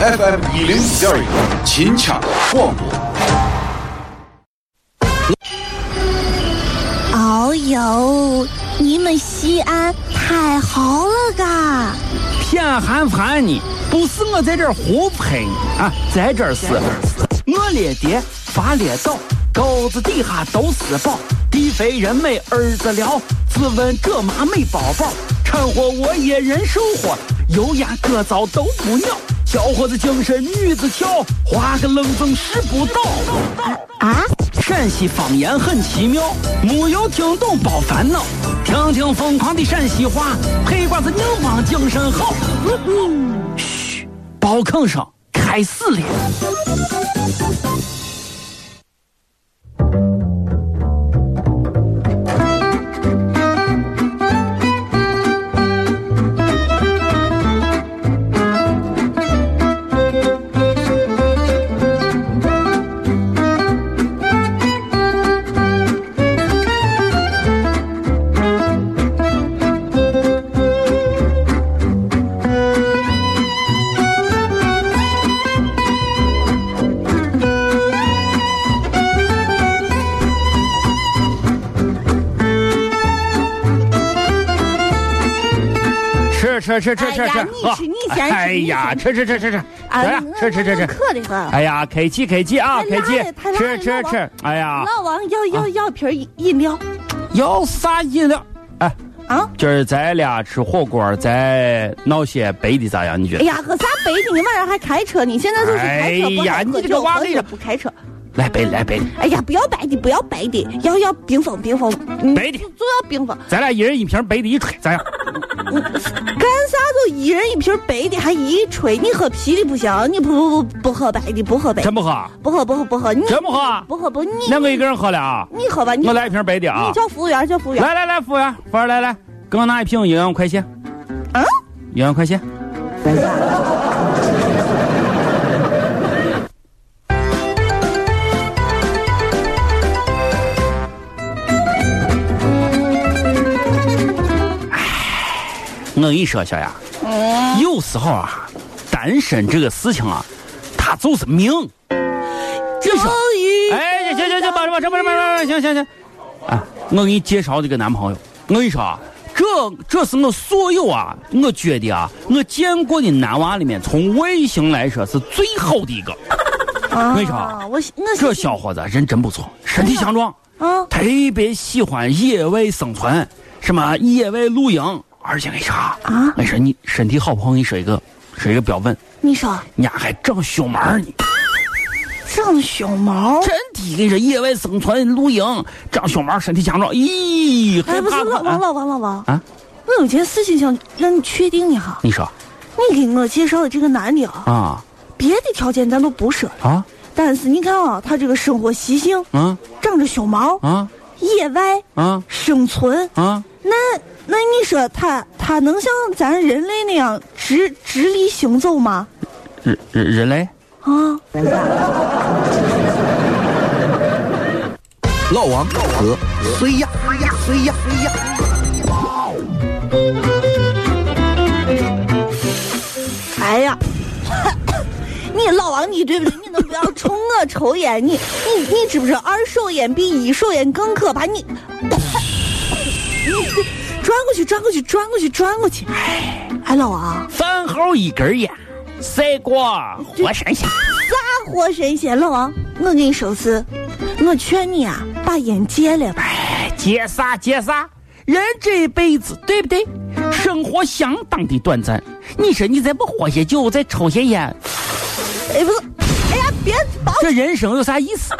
FM 一零一点一，秦腔广播。哦呦，你们西安太好了嘎！偏寒寒你，不是我在这儿胡喷你啊，在这儿是，我列爹发列倒，沟子底下都是宝，地肥人美儿子了，自问这妈没宝宝，掺和我也人生活，油盐各糟都不尿，小伙子精神女子俏，画个冷风使不倒。啊！陕西方言很奇妙，没有听懂别烦恼，听听疯狂的陕西话，黑瓜子硬邦精神好。嘘，包坑声开始了。吃吃吃吃你吃你先吃哎呀，吃吃吃吃吃，来呀，吃吃吃吃。渴的很。哎呀，开气开气啊，太辣客气吃吃吃。哎呀，老王要要要瓶饮饮料要啥饮料？哎，啊！今儿咱俩吃火锅，再闹些白的咋样？你觉得？哎呀，喝啥白的？你晚上还开车呢？现在就是开车，哎呀不喝你这个娃子呀不开车。来白的，来白的，哎呀，不要白的，不要白的，要要冰封，冰峰，嗯白的就要冰封。咱俩一人一瓶白的，一吹咋样？干啥都一人一瓶白的，还一吹？你喝啤的不行，你不不不不喝白的，不喝白的真，不喝？不喝不喝不喝，你真不喝？不喝不你那我一个人喝了啊！你喝吧，你我来一瓶白的啊你！叫服务员，叫服务员。来来来，服务员，服务员来来，给我拿一瓶一万块钱，啊，一万块钱。我跟你说，小杨，有时候啊，单身这个事情啊，它就是命。终于，哎，行行行，把这把这把这把行行行，啊，我给你介绍这个男朋友，我跟你说啊，这这是我所有啊，我觉得啊，我见过的男娃里面，从外形来说是最好的一个。我跟你说啊我我这小伙子人真不错，身体强壮，啊，特别喜欢野外生存，什么野外露营，而且你说啊，啊我跟你说你身体好不好？我跟你说一个，说一个标本，你说你家还长胸毛呢。长胸毛？真的，跟你说，野外生存露营，长胸毛，身体强壮，咦，哎，不是老王，啊？老王，老王啊！我有件事情想让你确定一下，你说你给我介绍的这个男的啊，啊别的条件咱都不说，啊但是你看啊，他这个生活习性，啊长着胸毛，啊野外啊生存，啊！那那你说他他能像咱人类那样直直立行走吗？人人人类啊，老王和谁呀？谁呀？谁呀？谁呀？哎呀，你老王，你对不对？你能不要冲我抽烟？你你你知不知道二手烟比一手烟更可怕？你你 转过去，转过去，转过去，转过去。哎，哎，老王，饭后一根烟，赛过活神仙。啥活神仙？老王，我跟你说是，我劝你啊，把烟戒了吧。哎，戒啥戒啥？人这一辈子，对不对？生活相当的短暂。你说你再不喝些酒，再抽些烟，哎，不是，哎呀，别这人生有啥意思？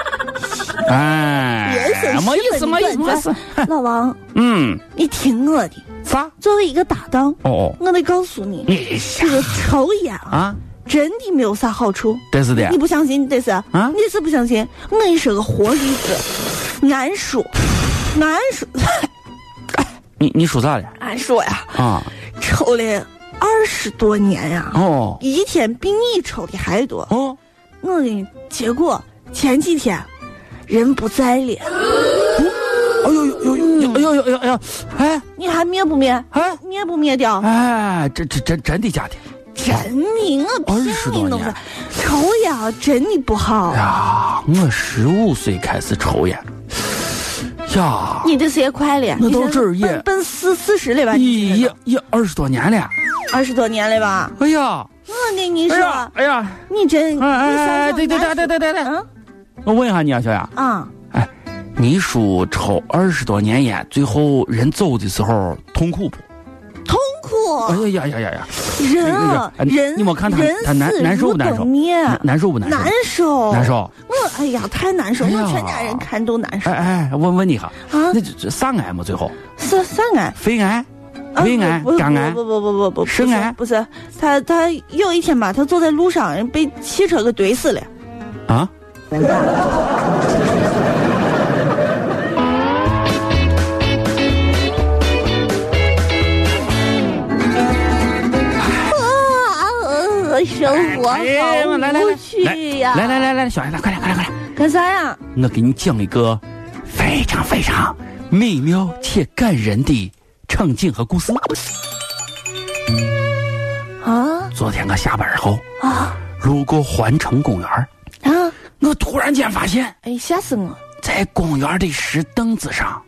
哎，人生没意思，没意思，没意思。老王，嗯，你听我的，啥？作为一个搭档，哦哦，我得告诉你，你这个抽烟啊，啊，真的没有啥好处。真是的你。不相信？这是啊你是不相信？我跟你说个活例子，俺叔，俺叔，你你说啥了？俺叔呀，啊，抽了二十多年呀、哦一天比你抽的还多。哦，我给你，结果前几天人不在了，哎呦呦呦呦哎呦呦哎呦哎你还灭不灭？哎灭不灭掉？哎，这这真真的假的？真的，我骗20多年你弄的。抽烟真的不好。呀，我十五岁开始抽烟，呀，你这时间快了，那你这到这儿也奔奔四四十了吧？一也也二十多年了。二十多年了吧？哎呀，我跟你说，，哎呀，你真，哎哎哎，想对对对那对对对对，嗯我问一下你啊，小雅。嗯。哎，你说抽二十多年烟，最后人走的时候痛苦不？痛苦。哎呀呀呀呀呀！人人你没看他人他难难受不难受难难受不难受？难受，难。受。我哎呀，太难受，我全家人看都难受哎。哎，我问你一下，啊那这这啥癌嘛？最后是啥癌？肺癌、啊胃癌肝癌不不不不不不，肾癌不是，他他有一天吧，他走在路上被汽车给怼死了。啊？啊，生活哎好无趣呀！来来来来，小杨，快点快点快点！干啥呀？我给你讲一个非常非常美妙且感人的场景和故事。啊昨天我下班后啊路过环城公园，啊！我突然间发现，哎，吓死我！在公园的石凳子上，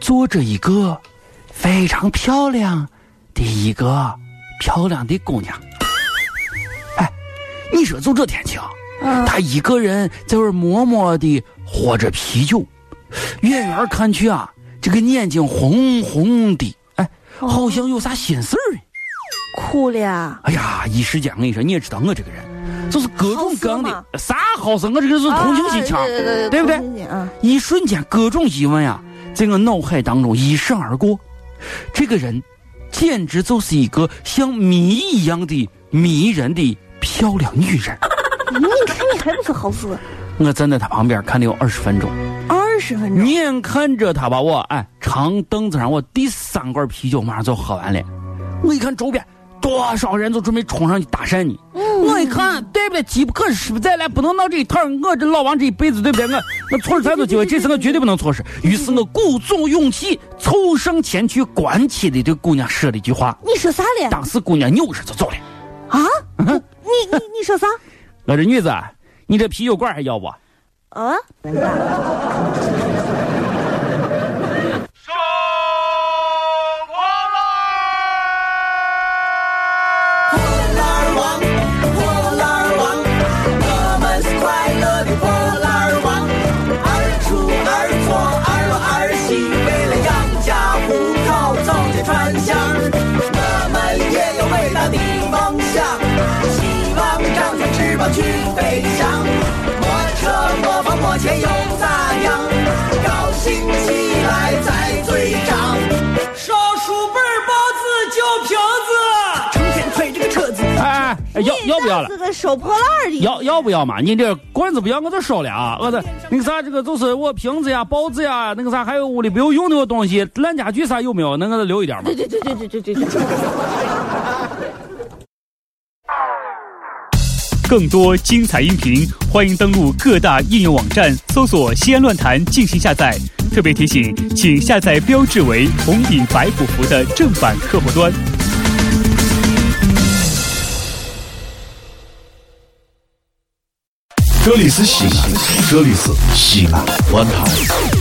坐着一个非常漂亮的一个漂亮的姑娘。哎，你说就这天气啊，啊她一个人在那儿默默的喝着啤酒，远远看去啊，这个眼睛红红的，哎，好像有啥心事儿呢。哭了。哎呀，一时间我跟你说，你也知道我这个人，就是各种各样的啥好事，我这个人是同情心强，啊对不对一瞬间各种疑问呀，在我脑海当中一闪而过。这个人简直就是一个像谜一样的迷人的漂亮女人。你看你还不是好事？我站在他旁边看了有二十分钟，二十分钟。眼看着他把我哎长凳子上我第三罐啤酒马上就喝完了，我一看周边多少人都准备冲上去搭讪你。我一看，对不对？机不可失，不再来，不能闹这一套。我这老王这一辈子，对不对？我我错失太多机会，这次我绝对不能错失。于是我鼓足勇气，凑上前去，关切的对姑娘说了一句话。你说啥嘞？当时姑娘扭身就走了。啊？你你你说啥？我这女子，你这啤酒罐还要不？啊？不要了？这个收破烂的。要要不要嘛？你这罐子不要，我就收了啊。我这那个啥，这个就是我瓶子呀、包子呀，那个啥，还有屋里不用用的东西，烂家具啥有没有？能给他留一点吗？对对对对对对,更多精彩音频，欢迎登录各大应用网站搜索“西安论坛”进行下载。特别提醒，请下载标志为红底白虎符的正版客户端。这里是西安，这里是西安论坛。